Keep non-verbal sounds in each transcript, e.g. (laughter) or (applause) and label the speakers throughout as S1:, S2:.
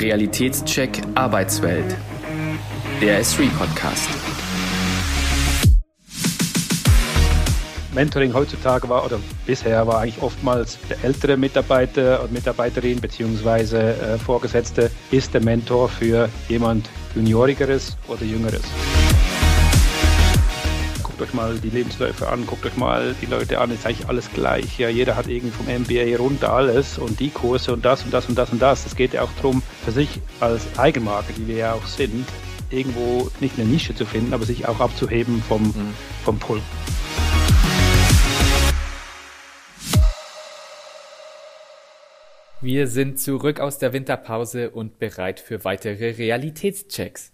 S1: Realitätscheck Arbeitswelt. Der S3 Podcast.
S2: Mentoring heutzutage war oder bisher war eigentlich oftmals der ältere Mitarbeiter und Mitarbeiterin bzw. Äh, Vorgesetzte ist der Mentor für jemand Juniorigeres oder Jüngeres guckt euch mal die Lebensläufe an, guckt euch mal die Leute an, ist eigentlich alles gleich. Ja, jeder hat irgendwie vom MBA runter alles und die Kurse und das und das und das und das. Es geht ja auch darum, für sich als Eigenmarke, die wir ja auch sind, irgendwo nicht eine Nische zu finden, aber sich auch abzuheben vom, mhm. vom Pull.
S1: Wir sind zurück aus der Winterpause und bereit für weitere Realitätschecks.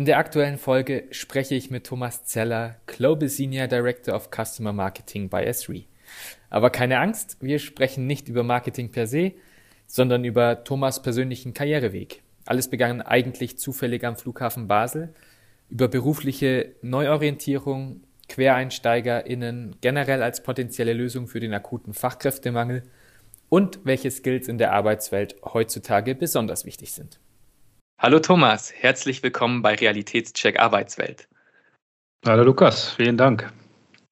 S1: In der aktuellen Folge spreche ich mit Thomas Zeller, Global Senior Director of Customer Marketing bei S3. Aber keine Angst, wir sprechen nicht über Marketing per se, sondern über Thomas persönlichen Karriereweg. Alles begann eigentlich zufällig am Flughafen Basel, über berufliche Neuorientierung, QuereinsteigerInnen generell als potenzielle Lösung für den akuten Fachkräftemangel und welche Skills in der Arbeitswelt heutzutage besonders wichtig sind. Hallo Thomas, herzlich willkommen bei Realitätscheck Arbeitswelt.
S2: Hallo Lukas, vielen Dank.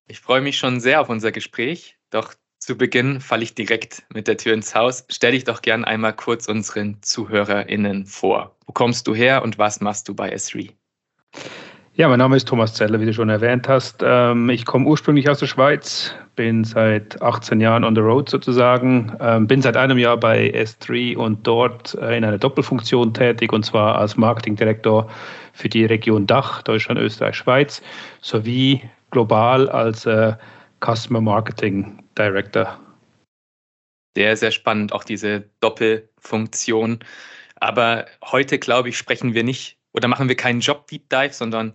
S1: Ich freue mich schon sehr auf unser Gespräch, doch zu Beginn falle ich direkt mit der Tür ins Haus. Stell dich doch gern einmal kurz unseren ZuhörerInnen vor. Wo kommst du her und was machst du bei S3?
S2: Ja, mein Name ist Thomas Zeller, wie du schon erwähnt hast. Ähm, ich komme ursprünglich aus der Schweiz, bin seit 18 Jahren on the road sozusagen, ähm, bin seit einem Jahr bei S3 und dort äh, in einer Doppelfunktion tätig und zwar als Marketingdirektor für die Region Dach, Deutschland, Österreich, Schweiz, sowie global als äh, Customer Marketing Director.
S1: Sehr, sehr spannend, auch diese Doppelfunktion. Aber heute, glaube ich, sprechen wir nicht oder machen wir keinen Job-Deep Dive, sondern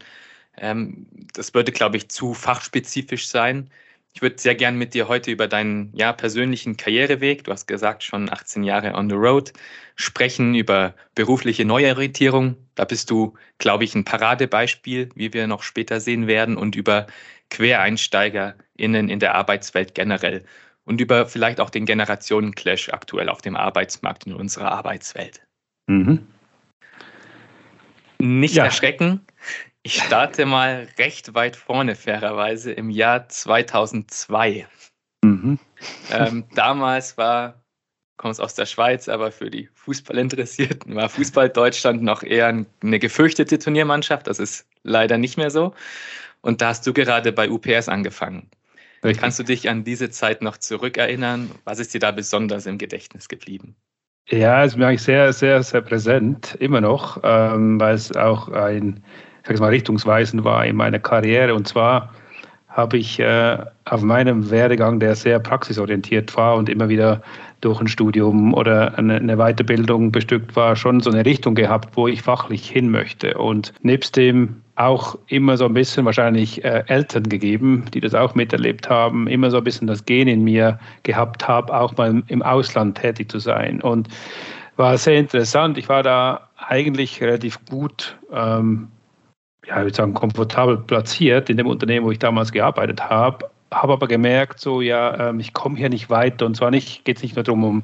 S1: ähm, das würde, glaube ich, zu fachspezifisch sein. Ich würde sehr gern mit dir heute über deinen ja, persönlichen Karriereweg, du hast gesagt, schon 18 Jahre on the road, sprechen, über berufliche Neuorientierung. Da bist du, glaube ich, ein Paradebeispiel, wie wir noch später sehen werden, und über QuereinsteigerInnen in der Arbeitswelt generell und über vielleicht auch den Generationenclash aktuell auf dem Arbeitsmarkt in unserer Arbeitswelt. Mhm. Nicht ja. erschrecken. Ich starte mal recht weit vorne, fairerweise, im Jahr 2002. Mhm. Ähm, damals war, kommst aus der Schweiz, aber für die Fußballinteressierten war Fußball Deutschland noch eher eine gefürchtete Turniermannschaft. Das ist leider nicht mehr so. Und da hast du gerade bei UPS angefangen. Richtig. Kannst du dich an diese Zeit noch zurückerinnern? Was ist dir da besonders im Gedächtnis geblieben?
S2: Ja, es ist mir eigentlich sehr, sehr, sehr präsent, immer noch, ähm, weil es auch ein, ich sage mal, richtungsweisend war in meiner Karriere. Und zwar habe ich äh, auf meinem Werdegang, der sehr praxisorientiert war und immer wieder durch ein Studium oder eine, eine, Weiterbildung bestückt war, schon so eine Richtung gehabt, wo ich fachlich hin möchte. Und nebst dem auch immer so ein bisschen wahrscheinlich äh, Eltern gegeben, die das auch miterlebt haben, immer so ein bisschen das Gen in mir gehabt habe, auch mal im Ausland tätig zu sein. Und war sehr interessant. Ich war da eigentlich relativ gut, ähm, ja, ich würde sagen, komfortabel platziert in dem Unternehmen, wo ich damals gearbeitet habe, habe aber gemerkt, so ja, ähm, ich komme hier nicht weiter. Und zwar nicht, geht es nicht nur darum, um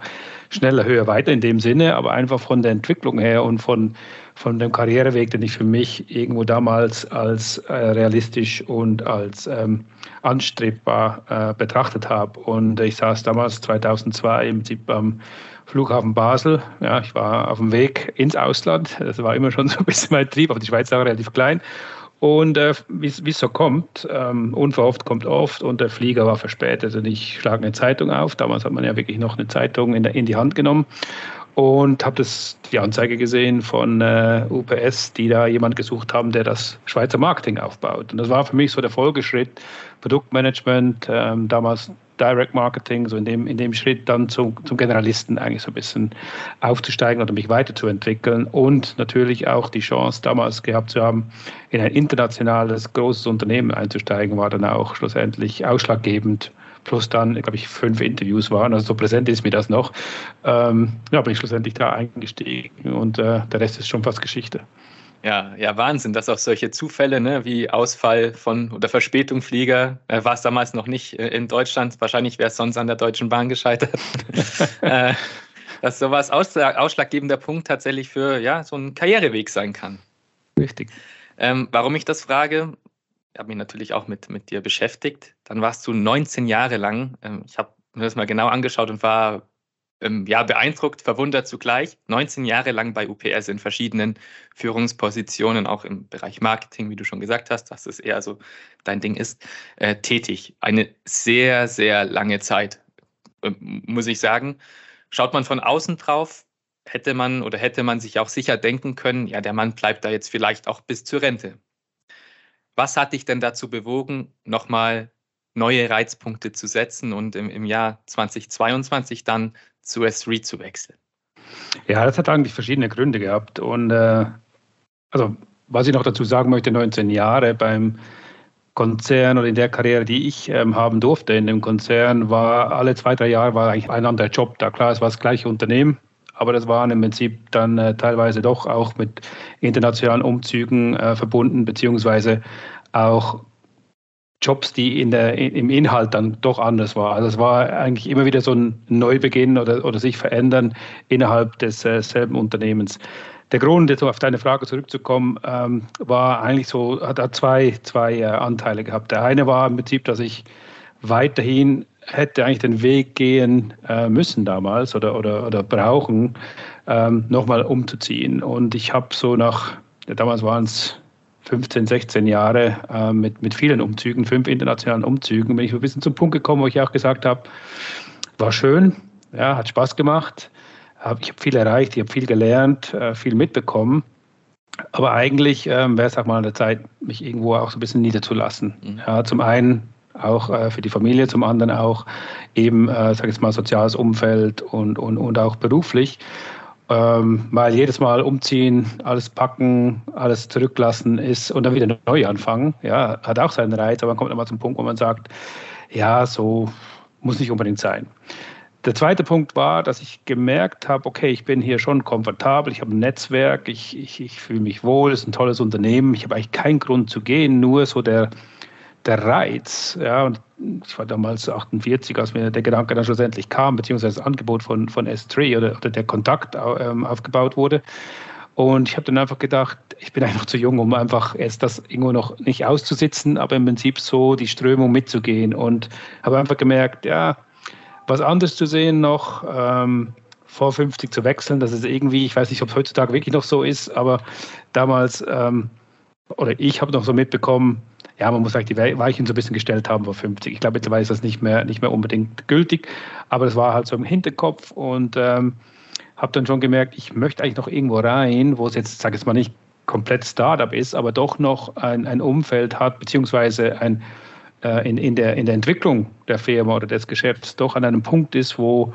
S2: schneller, höher, weiter in dem Sinne, aber einfach von der Entwicklung her und von, von dem Karriereweg, den ich für mich irgendwo damals als äh, realistisch und als ähm, anstrebbar äh, betrachtet habe. Und ich saß damals 2002 im Prinzip am Flughafen Basel. Ja, ich war auf dem Weg ins Ausland. Das war immer schon so ein bisschen mein Trieb, aber die Schweiz war relativ klein. Und äh, wie es so kommt, ähm, unverhofft kommt oft und der Flieger war verspätet und ich schlage eine Zeitung auf. Damals hat man ja wirklich noch eine Zeitung in, der, in die Hand genommen und habe die Anzeige gesehen von äh, UPS, die da jemand gesucht haben, der das Schweizer Marketing aufbaut. Und das war für mich so der Folgeschritt, Produktmanagement, ähm, damals Direct Marketing, so in dem, in dem Schritt dann zum, zum Generalisten eigentlich so ein bisschen aufzusteigen oder mich weiterzuentwickeln und natürlich auch die Chance damals gehabt zu haben, in ein internationales großes Unternehmen einzusteigen, war dann auch schlussendlich ausschlaggebend. Plus dann, glaube ich, fünf Interviews waren, also so präsent ist mir das noch. Ähm, ja, bin ich schlussendlich da eingestiegen und äh, der Rest ist schon fast Geschichte.
S1: Ja, ja, Wahnsinn, dass auch solche Zufälle ne, wie Ausfall von oder Verspätung Flieger, äh, war es damals noch nicht äh, in Deutschland. Wahrscheinlich wäre es sonst an der Deutschen Bahn gescheitert. (laughs) äh, dass sowas ausschlaggebender Punkt tatsächlich für ja, so einen Karriereweg sein kann.
S2: Richtig.
S1: Ähm, warum ich das frage, ich habe mich natürlich auch mit, mit dir beschäftigt. Dann warst du 19 Jahre lang, ähm, ich habe mir das mal genau angeschaut und war ähm, ja, beeindruckt, verwundert zugleich. 19 Jahre lang bei UPS in verschiedenen Führungspositionen, auch im Bereich Marketing, wie du schon gesagt hast, dass es eher so dein Ding ist, äh, tätig. Eine sehr, sehr lange Zeit, äh, muss ich sagen. Schaut man von außen drauf, hätte man oder hätte man sich auch sicher denken können, ja, der Mann bleibt da jetzt vielleicht auch bis zur Rente. Was hat dich denn dazu bewogen, nochmal neue Reizpunkte zu setzen und im, im Jahr 2022 dann zu S3 zu wechseln?
S2: Ja, das hat eigentlich verschiedene Gründe gehabt. Und äh, also, was ich noch dazu sagen möchte, 19 Jahre beim Konzern oder in der Karriere, die ich ähm, haben durfte in dem Konzern, war alle zwei, drei Jahre war eigentlich ein anderer Job da. Klar, es war das gleiche Unternehmen, aber das waren im Prinzip dann äh, teilweise doch auch mit internationalen Umzügen äh, verbunden, beziehungsweise auch Jobs, die in der, im Inhalt dann doch anders waren. Also es war eigentlich immer wieder so ein Neubeginn oder, oder sich verändern innerhalb des äh, Unternehmens. Der Grund, jetzt auf deine Frage zurückzukommen, ähm, war eigentlich so, hat, hat zwei, zwei äh, Anteile gehabt. Der eine war im Prinzip, dass ich weiterhin hätte eigentlich den Weg gehen äh, müssen damals oder, oder, oder brauchen, ähm, nochmal umzuziehen. Und ich habe so nach, ja, damals waren es 15, 16 Jahre äh, mit, mit vielen Umzügen, fünf internationalen Umzügen, bin ich ein bisschen zum Punkt gekommen, wo ich auch gesagt habe, war schön, ja, hat Spaß gemacht, hab, ich habe viel erreicht, ich habe viel gelernt, äh, viel mitbekommen. Aber eigentlich ähm, wäre es auch mal an der Zeit, mich irgendwo auch so ein bisschen niederzulassen. Mhm. Ja, zum einen auch äh, für die Familie, zum anderen auch eben, äh, sage ich mal, soziales Umfeld und, und, und auch beruflich ähm, weil jedes Mal umziehen, alles packen, alles zurücklassen ist und dann wieder neu anfangen, ja, hat auch seinen Reiz, aber man kommt immer zum Punkt, wo man sagt, ja, so muss nicht unbedingt sein. Der zweite Punkt war, dass ich gemerkt habe, okay, ich bin hier schon komfortabel, ich habe ein Netzwerk, ich, ich, ich fühle mich wohl, es ist ein tolles Unternehmen, ich habe eigentlich keinen Grund zu gehen, nur so der, der Reiz, ja, und ich war damals 48, als mir der Gedanke dann schlussendlich kam, beziehungsweise das Angebot von, von S3 oder, oder der Kontakt ähm, aufgebaut wurde. Und ich habe dann einfach gedacht, ich bin einfach zu jung, um einfach erst das irgendwo noch nicht auszusitzen, aber im Prinzip so die Strömung mitzugehen. Und habe einfach gemerkt, ja, was anderes zu sehen noch, ähm, vor 50 zu wechseln, das ist irgendwie, ich weiß nicht, ob es heutzutage wirklich noch so ist, aber damals, ähm, oder ich habe noch so mitbekommen, ja, man muss eigentlich die Weichen so ein bisschen gestellt haben vor 50. Ich glaube, mittlerweile ist das nicht mehr, nicht mehr unbedingt gültig, aber das war halt so im Hinterkopf und ähm, habe dann schon gemerkt, ich möchte eigentlich noch irgendwo rein, wo es jetzt, sage ich jetzt mal nicht komplett Startup ist, aber doch noch ein, ein Umfeld hat, beziehungsweise ein, äh, in, in, der, in der Entwicklung der Firma oder des Geschäfts doch an einem Punkt ist, wo,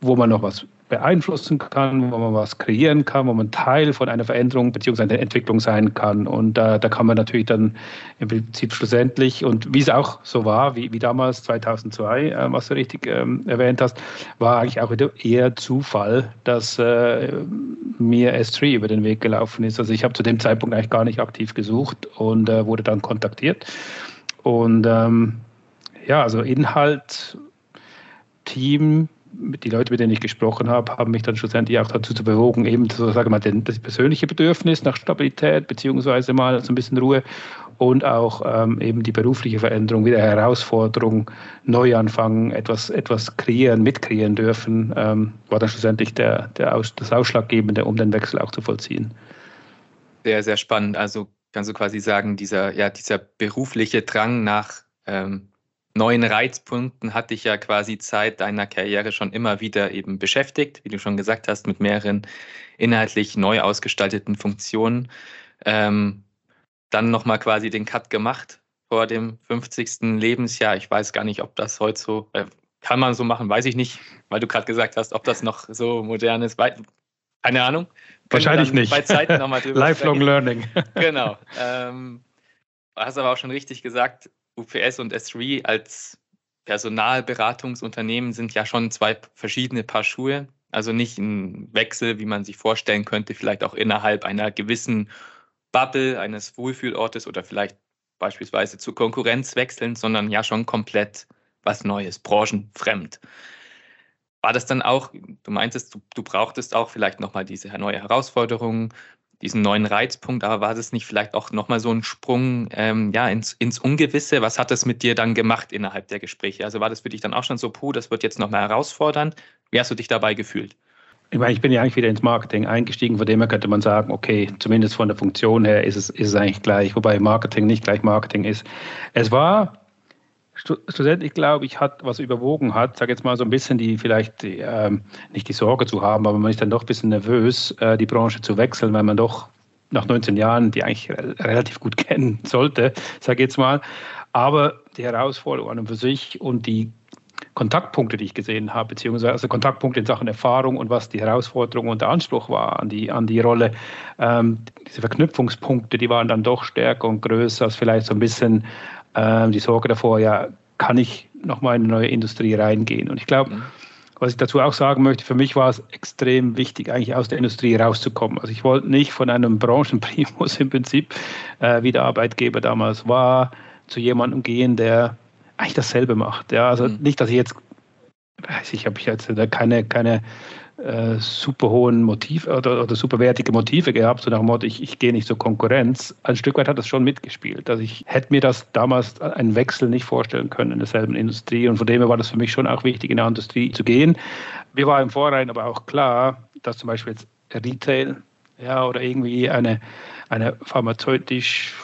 S2: wo man noch was beeinflussen kann, wo man was kreieren kann, wo man Teil von einer Veränderung bzw. einer Entwicklung sein kann. Und äh, da kann man natürlich dann im Prinzip schlussendlich, und wie es auch so war, wie, wie damals 2002, äh, was du richtig ähm, erwähnt hast, war eigentlich auch wieder eher Zufall, dass äh, mir S3 über den Weg gelaufen ist. Also ich habe zu dem Zeitpunkt eigentlich gar nicht aktiv gesucht und äh, wurde dann kontaktiert. Und ähm, ja, also Inhalt, Team, die Leute, mit denen ich gesprochen habe, haben mich dann schlussendlich auch dazu zu bewogen, eben so, sagen wir mal, das persönliche Bedürfnis nach Stabilität beziehungsweise mal so ein bisschen Ruhe und auch ähm, eben die berufliche Veränderung, wieder Herausforderung, Neuanfang, etwas, etwas kreieren, mitkreieren dürfen, ähm, war dann schlussendlich der, der Aus, das Ausschlaggebende, um den Wechsel auch zu vollziehen.
S1: Sehr, sehr spannend. Also kannst du quasi sagen, dieser, ja, dieser berufliche Drang nach ähm, neuen Reizpunkten hat dich ja quasi Zeit deiner Karriere schon immer wieder eben beschäftigt, wie du schon gesagt hast, mit mehreren inhaltlich neu ausgestalteten Funktionen. Ähm, dann nochmal quasi den Cut gemacht vor dem 50. Lebensjahr. Ich weiß gar nicht, ob das heute so, äh, kann man so machen, weiß ich nicht, weil du gerade gesagt hast, ob das noch so modern ist. Keine Ahnung.
S2: Wahrscheinlich nicht.
S1: Bei Zeiten nochmal
S2: drüber (laughs) Lifelong sprechen. Learning. (laughs)
S1: genau. Ähm, hast aber auch schon richtig gesagt, UPS und S3 als Personalberatungsunternehmen sind ja schon zwei verschiedene Paar Schuhe. Also nicht ein Wechsel, wie man sich vorstellen könnte, vielleicht auch innerhalb einer gewissen Bubble eines Wohlfühlortes oder vielleicht beispielsweise zur Konkurrenz wechseln, sondern ja schon komplett was Neues, branchenfremd. War das dann auch, du meintest, du, du brauchtest auch vielleicht nochmal diese neue Herausforderung, diesen neuen Reizpunkt, aber war das nicht vielleicht auch nochmal so ein Sprung ähm, ja, ins, ins Ungewisse? Was hat das mit dir dann gemacht innerhalb der Gespräche? Also war das für dich dann auch schon so, puh, das wird jetzt nochmal herausfordernd? Wie hast du dich dabei gefühlt?
S2: Ich meine, ich bin ja eigentlich wieder ins Marketing eingestiegen, von dem her könnte man sagen, okay, zumindest von der Funktion her ist es, ist es eigentlich gleich, wobei Marketing nicht gleich Marketing ist. Es war schlussendlich, glaube ich, hat, was überwogen hat, sage jetzt mal so ein bisschen die, vielleicht die, ähm, nicht die Sorge zu haben, aber man ist dann doch ein bisschen nervös, äh, die Branche zu wechseln, weil man doch nach 19 Jahren die eigentlich relativ gut (laughs) kennen sollte, sage jetzt mal. Aber die Herausforderung an und für sich und die Kontaktpunkte, die ich gesehen habe, beziehungsweise also Kontaktpunkte in Sachen Erfahrung und was die Herausforderung und der Anspruch war an die, an die Rolle, ähm, diese Verknüpfungspunkte, die waren dann doch stärker und größer als vielleicht so ein bisschen ähm, die Sorge davor, ja, kann ich nochmal in eine neue Industrie reingehen? Und ich glaube, mhm. was ich dazu auch sagen möchte, für mich war es extrem wichtig, eigentlich aus der Industrie rauszukommen. Also ich wollte nicht von einem Branchenprimus (laughs) im Prinzip, äh, wie der Arbeitgeber damals war, zu jemandem gehen, der eigentlich dasselbe macht. Ja, also mhm. nicht, dass ich jetzt, weiß ich, habe ich jetzt keine, keine äh, super hohen Motive oder, oder superwertige Motive gehabt, so nach dem Motto, ich, ich gehe nicht zur Konkurrenz. Ein Stück weit hat das schon mitgespielt. Also ich hätte mir das damals einen Wechsel nicht vorstellen können in derselben Industrie und von dem her war das für mich schon auch wichtig, in der Industrie zu gehen. Mir war im Vorhinein aber auch klar, dass zum Beispiel jetzt Retail ja, oder irgendwie eine, eine pharmazeutisch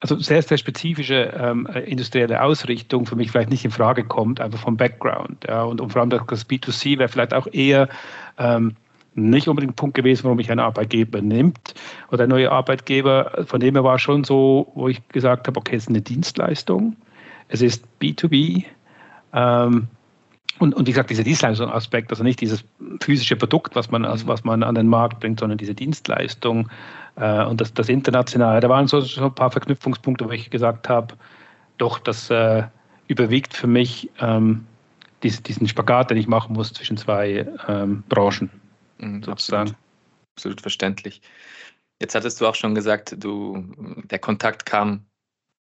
S2: also sehr, sehr spezifische ähm, industrielle Ausrichtung für mich vielleicht nicht in Frage kommt, einfach vom Background. Ja, und, und vor allem das B2C wäre vielleicht auch eher ähm, nicht unbedingt ein Punkt gewesen, warum mich ein Arbeitgeber nimmt oder ein neuer Arbeitgeber. Von dem her war schon so, wo ich gesagt habe, okay, es ist eine Dienstleistung, es ist B2B. Ähm, und, und wie gesagt, dieser Dienstleistungsaspekt, also nicht dieses physische Produkt, was man, also was man an den Markt bringt, sondern diese Dienstleistung, äh, und das, das Internationale. Da waren so, so, ein paar Verknüpfungspunkte, wo ich gesagt habe, doch, das äh, überwiegt für mich ähm, dies, diesen Spagat, den ich machen muss zwischen zwei ähm, Branchen,
S1: mhm, sozusagen. Absolut. absolut verständlich. Jetzt hattest du auch schon gesagt, du, der Kontakt kam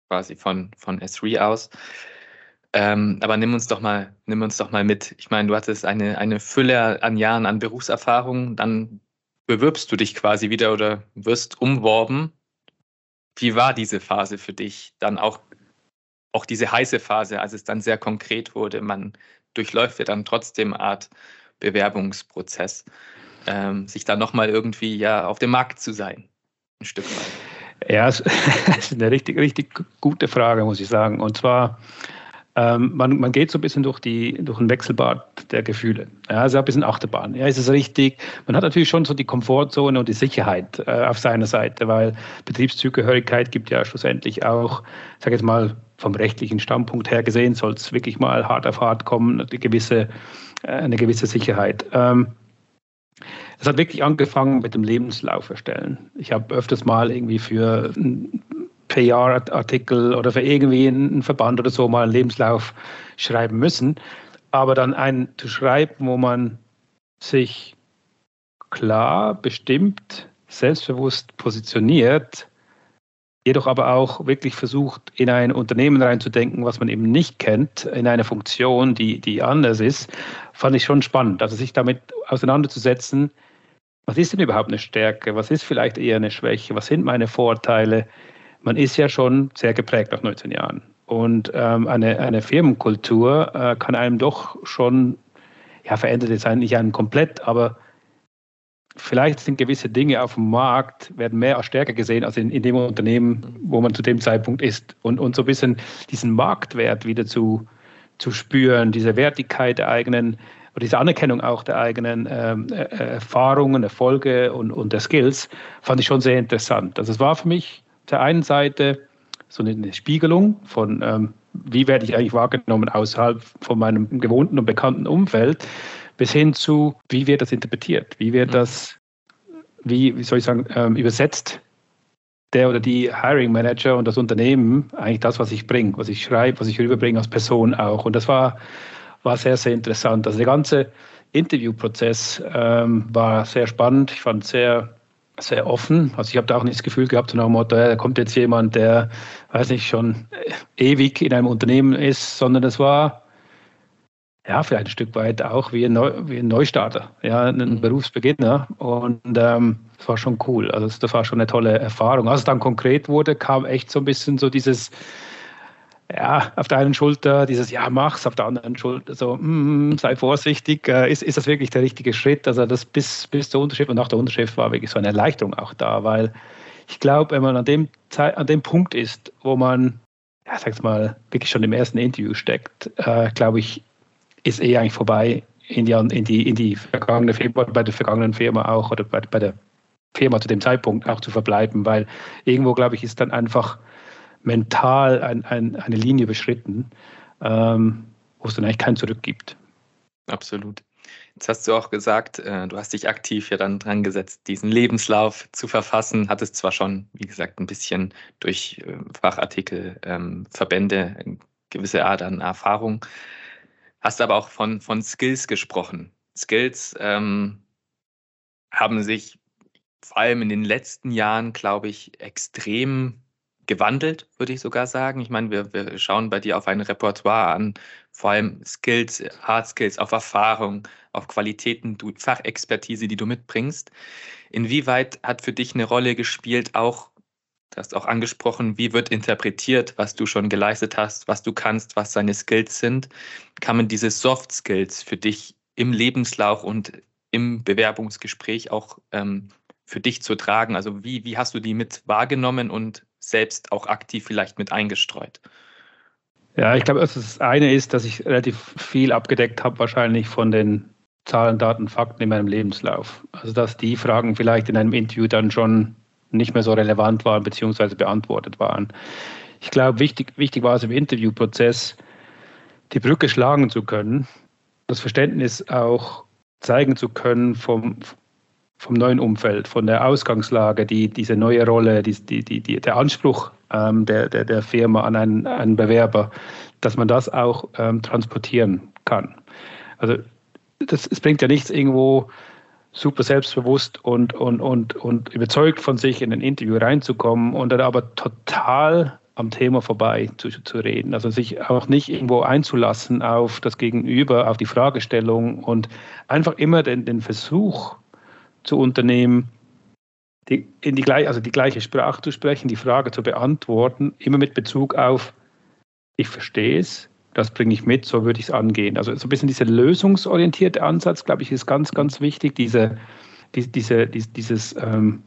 S1: quasi von, von S3 aus. Ähm, aber nimm uns doch mal, nimm uns doch mal mit. Ich meine, du hattest eine, eine Fülle an Jahren an Berufserfahrung, dann bewirbst du dich quasi wieder oder wirst umworben. Wie war diese Phase für dich? Dann auch, auch diese heiße Phase, als es dann sehr konkret wurde. Man durchläuft ja dann trotzdem eine Art Bewerbungsprozess, ähm, sich dann nochmal irgendwie ja auf dem Markt zu sein, ein Stück weit.
S2: Ja, (laughs) es ist eine richtig, richtig gute Frage, muss ich sagen. Und zwar, ähm, man, man geht so ein bisschen durch, die, durch ein Wechselbad der Gefühle. Ja, also ein bisschen Achterbahn. Ja, ist es richtig? Man hat natürlich schon so die Komfortzone und die Sicherheit äh, auf seiner Seite, weil Betriebszugehörigkeit gibt ja schlussendlich auch, ich sage jetzt mal, vom rechtlichen Standpunkt her gesehen, soll es wirklich mal hart auf hart kommen, eine gewisse, äh, eine gewisse Sicherheit. Ähm, es hat wirklich angefangen mit dem Lebenslauf erstellen. Ich habe öfters mal irgendwie für PR-Artikel oder für irgendwie einen Verband oder so mal einen Lebenslauf schreiben müssen. Aber dann einen zu schreiben, wo man sich klar, bestimmt, selbstbewusst positioniert, jedoch aber auch wirklich versucht, in ein Unternehmen reinzudenken, was man eben nicht kennt, in eine Funktion, die, die anders ist, fand ich schon spannend. Also sich damit auseinanderzusetzen, was ist denn überhaupt eine Stärke, was ist vielleicht eher eine Schwäche, was sind meine Vorteile, man ist ja schon sehr geprägt nach 19 Jahren. Und ähm, eine, eine Firmenkultur äh, kann einem doch schon, ja, verändert jetzt nicht einen komplett, aber vielleicht sind gewisse Dinge auf dem Markt, werden mehr als stärker gesehen als in, in dem Unternehmen, wo man zu dem Zeitpunkt ist. Und, und so ein bisschen diesen Marktwert wieder zu, zu spüren, diese Wertigkeit der eigenen, oder diese Anerkennung auch der eigenen ähm, äh, Erfahrungen, Erfolge und, und der Skills, fand ich schon sehr interessant. Also es war für mich der einen Seite so eine Spiegelung von, ähm, wie werde ich eigentlich wahrgenommen außerhalb von meinem gewohnten und bekannten Umfeld, bis hin zu, wie wird das interpretiert, wie wird mhm. das, wie, wie soll ich sagen, ähm, übersetzt der oder die Hiring Manager und das Unternehmen eigentlich das, was ich bringe, was ich schreibe, was ich rüberbringe als Person auch. Und das war, war sehr, sehr interessant. Also der ganze Interviewprozess ähm, war sehr spannend. Ich fand es sehr sehr offen. Also ich habe da auch nicht das Gefühl gehabt, so nach dem Motto, da kommt jetzt jemand, der, weiß nicht, schon ewig in einem Unternehmen ist, sondern es war ja, vielleicht ein Stück weit auch wie ein, Neu, wie ein Neustarter, ja, ein mhm. Berufsbeginner. Und ähm, das war schon cool. Also das war schon eine tolle Erfahrung. Als es dann konkret wurde, kam echt so ein bisschen so dieses, ja, auf der einen Schulter dieses Ja, mach's, auf der anderen Schulter so, mm, sei vorsichtig, äh, ist, ist das wirklich der richtige Schritt? Also das bis, bis zur Unterschrift und nach der Unterschrift war wirklich so eine Erleichterung auch da, weil ich glaube, wenn man an dem, an dem Punkt ist, wo man, ja, sag's mal, wirklich schon im ersten Interview steckt, äh, glaube ich, ist eh eigentlich vorbei in die, in die, in die vergangene Firma, bei der vergangenen Firma auch oder bei, bei der Firma zu dem Zeitpunkt auch zu verbleiben, weil irgendwo, glaube ich, ist dann einfach mental ein, ein, eine Linie beschritten, ähm, wo es dann eigentlich kein Zurück gibt.
S1: Absolut. Jetzt hast du auch gesagt, äh, du hast dich aktiv ja dann dran gesetzt, diesen Lebenslauf zu verfassen, hattest zwar schon, wie gesagt, ein bisschen durch äh, Fachartikel, ähm, Verbände, gewisse Art an Erfahrung, Hast aber auch von, von Skills gesprochen. Skills ähm, haben sich vor allem in den letzten Jahren, glaube ich, extrem gewandelt, würde ich sogar sagen. Ich meine, wir, wir schauen bei dir auf ein Repertoire an, vor allem Skills, Hard Skills, auf Erfahrung, auf Qualitäten, du, Fachexpertise, die du mitbringst. Inwieweit hat für dich eine Rolle gespielt, auch Du hast auch angesprochen, wie wird interpretiert, was du schon geleistet hast, was du kannst, was deine Skills sind. Kann man diese Soft Skills für dich im Lebenslauf und im Bewerbungsgespräch auch ähm, für dich zu tragen? Also wie, wie hast du die mit wahrgenommen und selbst auch aktiv vielleicht mit eingestreut?
S2: Ja, ich glaube, also das eine ist, dass ich relativ viel abgedeckt habe, wahrscheinlich von den Zahlen, Daten, Fakten in meinem Lebenslauf. Also dass die Fragen vielleicht in einem Interview dann schon nicht mehr so relevant waren bzw. beantwortet waren. Ich glaube, wichtig, wichtig war es im Interviewprozess, die Brücke schlagen zu können, das Verständnis auch zeigen zu können vom, vom neuen Umfeld, von der Ausgangslage, die, diese neue Rolle, die, die, die, der Anspruch ähm, der, der, der Firma an einen, einen Bewerber, dass man das auch ähm, transportieren kann. Also das, es bringt ja nichts irgendwo super selbstbewusst und, und, und, und überzeugt von sich in ein Interview reinzukommen und dann aber total am Thema vorbei zu, zu reden. Also sich auch nicht irgendwo einzulassen auf das Gegenüber, auf die Fragestellung und einfach immer den, den Versuch zu unternehmen, die, in die, also die gleiche Sprache zu sprechen, die Frage zu beantworten, immer mit Bezug auf, ich verstehe es, das bringe ich mit, so würde ich es angehen. Also so ein bisschen dieser lösungsorientierte Ansatz, glaube ich, ist ganz, ganz wichtig. Diese, die, diese, die, dieses ähm,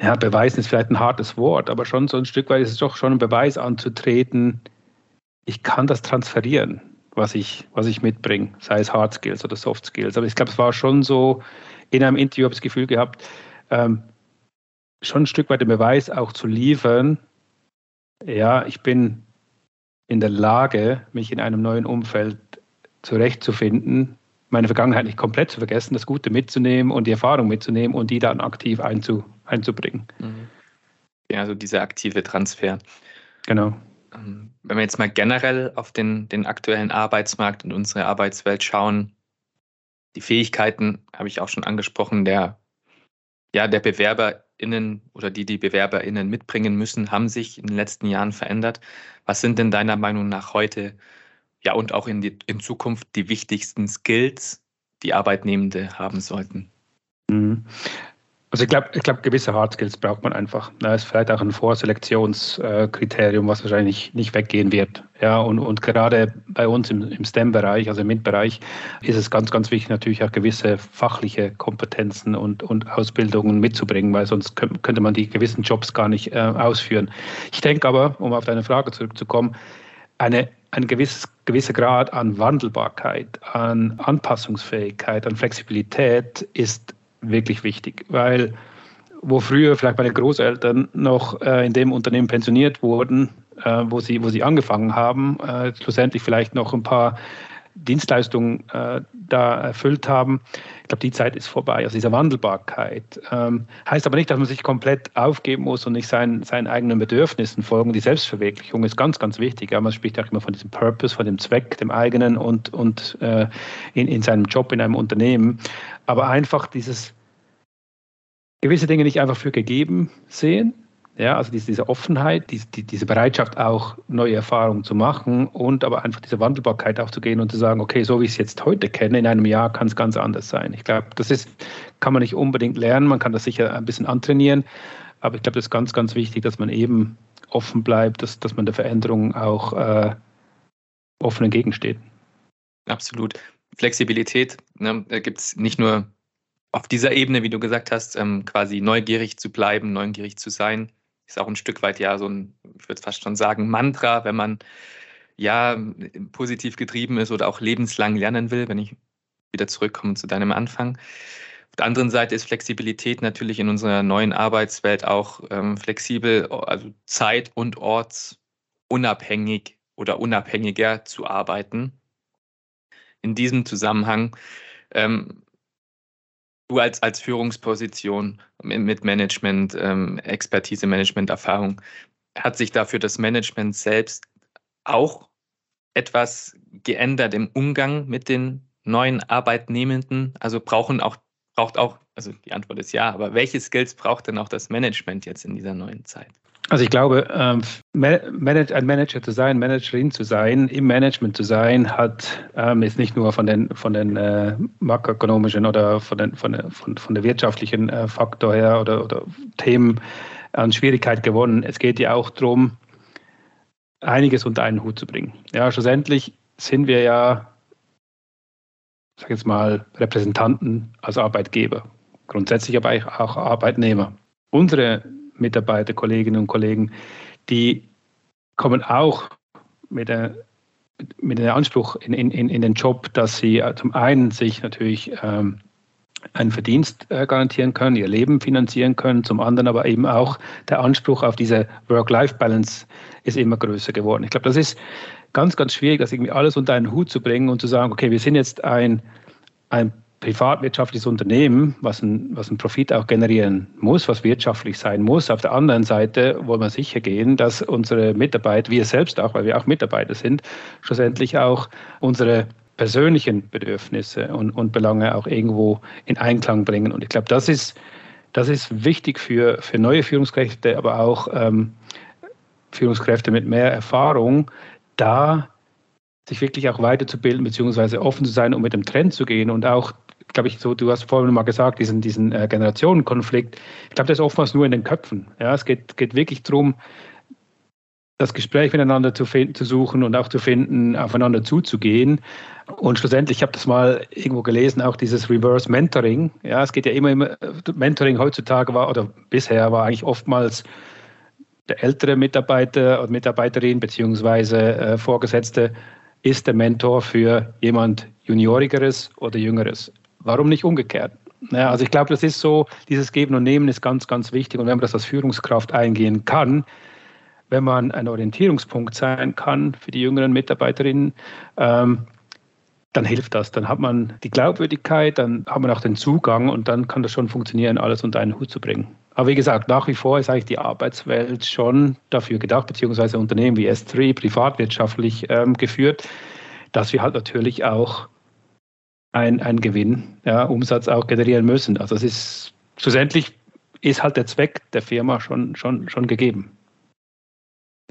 S2: ja, Beweisen ist vielleicht ein hartes Wort, aber schon so ein Stück weit ist es doch schon ein Beweis anzutreten, ich kann das transferieren, was ich, was ich mitbringe, sei es Hard Skills oder Soft Skills. Aber ich glaube, es war schon so, in einem Interview habe ich das Gefühl gehabt, ähm, schon ein Stück weit den Beweis auch zu liefern, ja, ich bin in der Lage, mich in einem neuen Umfeld zurechtzufinden, meine Vergangenheit nicht komplett zu vergessen, das Gute mitzunehmen und die Erfahrung mitzunehmen und die dann aktiv einzu, einzubringen. Mhm.
S1: Ja, also dieser aktive Transfer.
S2: Genau.
S1: Ähm, wenn wir jetzt mal generell auf den, den aktuellen Arbeitsmarkt und unsere Arbeitswelt schauen, die Fähigkeiten habe ich auch schon angesprochen, der, ja, der Bewerber BewerberInnen oder die die BewerberInnen mitbringen müssen, haben sich in den letzten Jahren verändert. Was sind denn deiner Meinung nach heute ja und auch in, die, in Zukunft die wichtigsten Skills, die Arbeitnehmende haben sollten?
S2: Mhm. Also ich glaube, ich glaub, gewisse Hard Skills braucht man einfach. Das ist vielleicht auch ein Vorselektionskriterium, was wahrscheinlich nicht weggehen wird. Ja, und, und gerade bei uns im, im STEM-Bereich, also im MINT-Bereich, ist es ganz, ganz wichtig, natürlich auch gewisse fachliche Kompetenzen und, und Ausbildungen mitzubringen, weil sonst könnte man die gewissen Jobs gar nicht äh, ausführen. Ich denke aber, um auf deine Frage zurückzukommen, eine, ein gewisses, gewisser Grad an Wandelbarkeit, an Anpassungsfähigkeit, an Flexibilität ist wirklich wichtig, weil wo früher vielleicht meine Großeltern noch äh, in dem Unternehmen pensioniert wurden, äh, wo, sie, wo sie angefangen haben, äh, schlussendlich vielleicht noch ein paar Dienstleistungen äh, da erfüllt haben. Ich glaube, die Zeit ist vorbei. Also diese Wandelbarkeit ähm, heißt aber nicht, dass man sich komplett aufgeben muss und nicht seinen, seinen eigenen Bedürfnissen folgen. Die Selbstverwirklichung ist ganz, ganz wichtig. Ja, man spricht auch immer von diesem Purpose, von dem Zweck, dem eigenen und, und äh, in, in seinem Job in einem Unternehmen. Aber einfach dieses gewisse Dinge nicht einfach für gegeben sehen, Ja, also diese, diese Offenheit, diese, diese Bereitschaft auch neue Erfahrungen zu machen und aber einfach diese Wandelbarkeit auch zu gehen und zu sagen, okay, so wie ich es jetzt heute kenne, in einem Jahr kann es ganz anders sein. Ich glaube, das ist, kann man nicht unbedingt lernen, man kann das sicher ein bisschen antrainieren, aber ich glaube, das ist ganz, ganz wichtig, dass man eben offen bleibt, dass, dass man der Veränderung auch äh, offen entgegensteht.
S1: Absolut. Flexibilität ne, gibt es nicht nur auf dieser Ebene, wie du gesagt hast, ähm, quasi neugierig zu bleiben, neugierig zu sein, ist auch ein Stück weit ja so ein, ich würde fast schon sagen, Mantra, wenn man ja positiv getrieben ist oder auch lebenslang lernen will, wenn ich wieder zurückkomme zu deinem Anfang. Auf der anderen Seite ist Flexibilität natürlich in unserer neuen Arbeitswelt auch ähm, flexibel, also zeit- und ortsunabhängig oder unabhängiger zu arbeiten. In diesem Zusammenhang ähm, du als, als Führungsposition mit Management, ähm, Expertise, Management, Erfahrung, hat sich dafür das Management selbst auch etwas geändert im Umgang mit den neuen Arbeitnehmenden? Also brauchen auch, braucht auch, also die Antwort ist ja, aber welche Skills braucht denn auch das Management jetzt in dieser neuen Zeit?
S2: Also ich glaube, ähm, ein Manager zu sein, Managerin zu sein, im Management zu sein, hat ähm, jetzt nicht nur von den von den äh, makroökonomischen oder von den von von, von der wirtschaftlichen äh, Faktor her oder, oder Themen an Schwierigkeit gewonnen. Es geht ja auch darum, einiges unter einen Hut zu bringen. Ja, schlussendlich sind wir ja, sag jetzt mal, Repräsentanten als Arbeitgeber, grundsätzlich aber auch Arbeitnehmer. Unsere Mitarbeiter, Kolleginnen und Kollegen, die kommen auch mit, der, mit dem Anspruch in, in, in den Job, dass sie äh, zum einen sich natürlich ähm, einen Verdienst äh, garantieren können, ihr Leben finanzieren können, zum anderen aber eben auch der Anspruch auf diese Work-Life-Balance ist immer größer geworden. Ich glaube, das ist ganz, ganz schwierig, das irgendwie alles unter einen Hut zu bringen und zu sagen, okay, wir sind jetzt ein, ein privatwirtschaftliches Unternehmen, was ein, was ein Profit auch generieren muss, was wirtschaftlich sein muss. Auf der anderen Seite wollen wir sicher gehen, dass unsere Mitarbeiter, wir selbst auch, weil wir auch Mitarbeiter sind, schlussendlich auch unsere persönlichen Bedürfnisse und, und Belange auch irgendwo in Einklang bringen. Und ich glaube, das ist, das ist wichtig für, für neue Führungskräfte, aber auch ähm, Führungskräfte mit mehr Erfahrung, da sich wirklich auch weiterzubilden, beziehungsweise offen zu sein, um mit dem Trend zu gehen und auch glaube ich, so, du hast vorhin mal gesagt, diesen, diesen äh, Generationenkonflikt. Ich glaube, das ist oftmals nur in den Köpfen. Ja, es geht, geht wirklich darum, das Gespräch miteinander zu, zu suchen und auch zu finden, aufeinander zuzugehen. Und schlussendlich, ich habe das mal irgendwo gelesen, auch dieses Reverse Mentoring. Ja, es geht ja immer, immer, Mentoring heutzutage war, oder bisher war eigentlich oftmals der ältere Mitarbeiter oder Mitarbeiterin beziehungsweise äh, Vorgesetzte ist der Mentor für jemand Juniorigeres oder Jüngeres. Warum nicht umgekehrt? Ja, also ich glaube, das ist so, dieses Geben und Nehmen ist ganz, ganz wichtig. Und wenn man das als Führungskraft eingehen kann, wenn man ein Orientierungspunkt sein kann für die jüngeren Mitarbeiterinnen, ähm, dann hilft das. Dann hat man die Glaubwürdigkeit, dann hat man auch den Zugang und dann kann das schon funktionieren, alles unter einen Hut zu bringen. Aber wie gesagt, nach wie vor ist eigentlich die Arbeitswelt schon dafür gedacht, beziehungsweise Unternehmen wie S3 privatwirtschaftlich ähm, geführt, dass wir halt natürlich auch ein, ein Gewinn, ja, Umsatz auch generieren müssen. Also es ist schlussendlich ist halt der Zweck der Firma schon, schon, schon gegeben.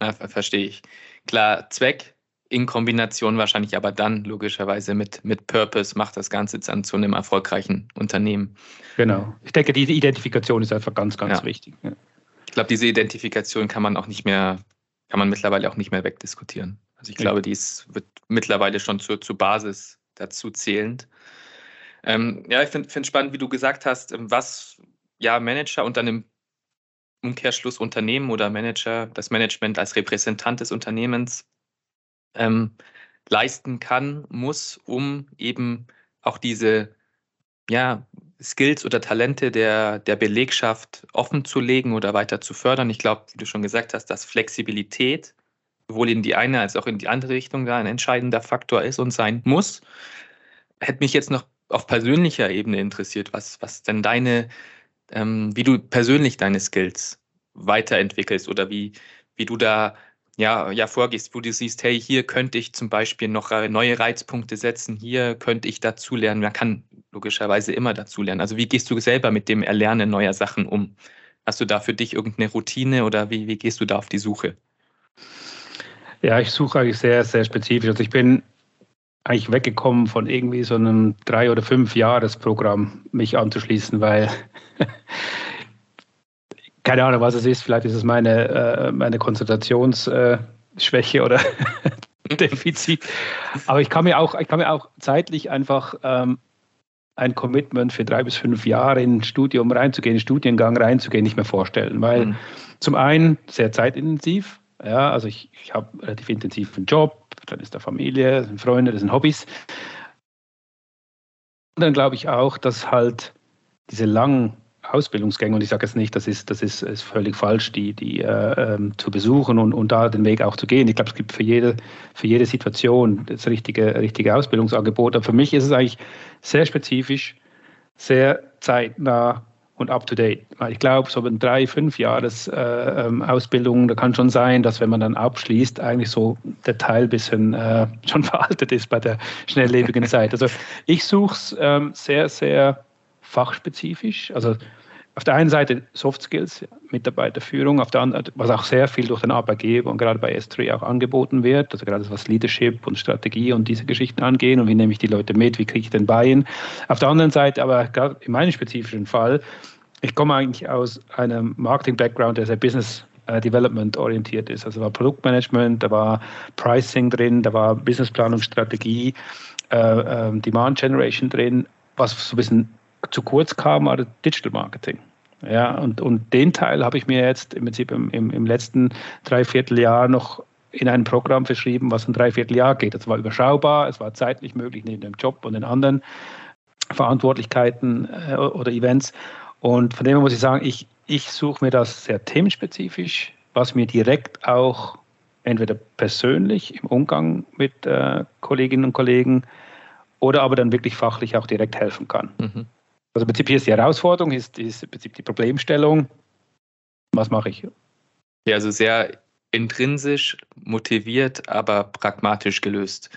S1: Ja, verstehe ich. Klar, Zweck in Kombination wahrscheinlich aber dann logischerweise mit, mit Purpose macht das Ganze dann zu einem erfolgreichen Unternehmen.
S2: Genau. Ich denke, die Identifikation ist einfach ganz, ganz ja. wichtig. Ja.
S1: Ich glaube, diese Identifikation kann man auch nicht mehr, kann man mittlerweile auch nicht mehr wegdiskutieren. Also ich glaube, die wird mittlerweile schon zur, zur Basis dazu zählend. Ähm, ja, ich finde es spannend, wie du gesagt hast, ähm, was ja Manager und dann im Umkehrschluss Unternehmen oder Manager, das Management als Repräsentant des Unternehmens ähm, leisten kann, muss, um eben auch diese ja, Skills oder Talente der, der Belegschaft offen zu legen oder weiter zu fördern. Ich glaube, wie du schon gesagt hast, dass Flexibilität sowohl in die eine als auch in die andere Richtung da ein entscheidender Faktor ist und sein muss. Hätte mich jetzt noch auf persönlicher Ebene interessiert, was, was denn deine, ähm, wie du persönlich deine Skills weiterentwickelst oder wie, wie du da ja, ja vorgehst, wo du siehst, hey, hier könnte ich zum Beispiel noch neue Reizpunkte setzen, hier könnte ich dazulernen. Man kann logischerweise immer dazulernen. Also wie gehst du selber mit dem Erlernen neuer Sachen um? Hast du da für dich irgendeine Routine oder wie, wie gehst du da auf die Suche?
S2: Ja, ich suche eigentlich sehr, sehr spezifisch. Also ich bin eigentlich weggekommen von irgendwie so einem drei- oder fünf Jahresprogramm mich anzuschließen, weil (laughs) keine Ahnung, was es ist. Vielleicht ist es meine, äh, meine Konzentrationsschwäche äh, oder (laughs) Defizit. Aber ich kann mir auch, ich kann mir auch zeitlich einfach ähm, ein Commitment für drei bis fünf Jahre in ein Studium reinzugehen, in Studiengang reinzugehen, nicht mehr vorstellen. Weil mhm. zum einen sehr zeitintensiv, ja, also ich, ich habe relativ intensiven Job, dann ist da Familie, sind Freunde, das sind Hobbys. Und dann glaube ich auch, dass halt diese langen Ausbildungsgänge, und ich sage jetzt nicht, das ist, das ist, ist völlig falsch, die, die äh, ähm, zu besuchen und, und da den Weg auch zu gehen. Ich glaube, es gibt für jede, für jede Situation das richtige, richtige Ausbildungsangebot. Aber für mich ist es eigentlich sehr spezifisch, sehr zeitnah und up to date. Ich glaube, so in drei, fünf Jahres äh, ähm, Ausbildung, da kann schon sein, dass wenn man dann abschließt, eigentlich so der Teil bisschen äh, (laughs) schon veraltet ist bei der schnelllebigen Zeit. Also ich suche es ähm, sehr, sehr fachspezifisch. Also auf der einen Seite Soft Skills, Mitarbeiterführung, auf der anderen, was auch sehr viel durch den Arbeitgeber und gerade bei S3 auch angeboten wird, also gerade was Leadership und Strategie und diese Geschichten angehen und wie nehme ich die Leute mit, wie kriege ich den Buy-in. Auf der anderen Seite, aber gerade in meinem spezifischen Fall, ich komme eigentlich aus einem Marketing-Background, der sehr Business äh, Development orientiert ist. Also war Produktmanagement, da war Pricing drin, da war Businessplanung, Strategie, äh, äh, Demand Generation drin, was so ein bisschen zu kurz kam, war Digital Marketing. Ja, und, und den Teil habe ich mir jetzt im Prinzip im, im, im letzten Dreivierteljahr noch in ein Programm verschrieben, was ein Dreivierteljahr geht. Es war überschaubar, es war zeitlich möglich neben dem Job und den anderen Verantwortlichkeiten äh, oder Events. Und von dem her muss ich sagen, ich, ich suche mir das sehr themenspezifisch, was mir direkt auch entweder persönlich im Umgang mit äh, Kolleginnen und Kollegen oder aber dann wirklich fachlich auch direkt helfen kann. Mhm. Also im Prinzip hier ist die Herausforderung, ist, ist im Prinzip die Problemstellung. Was mache ich?
S1: Ja, also sehr intrinsisch motiviert, aber pragmatisch gelöst.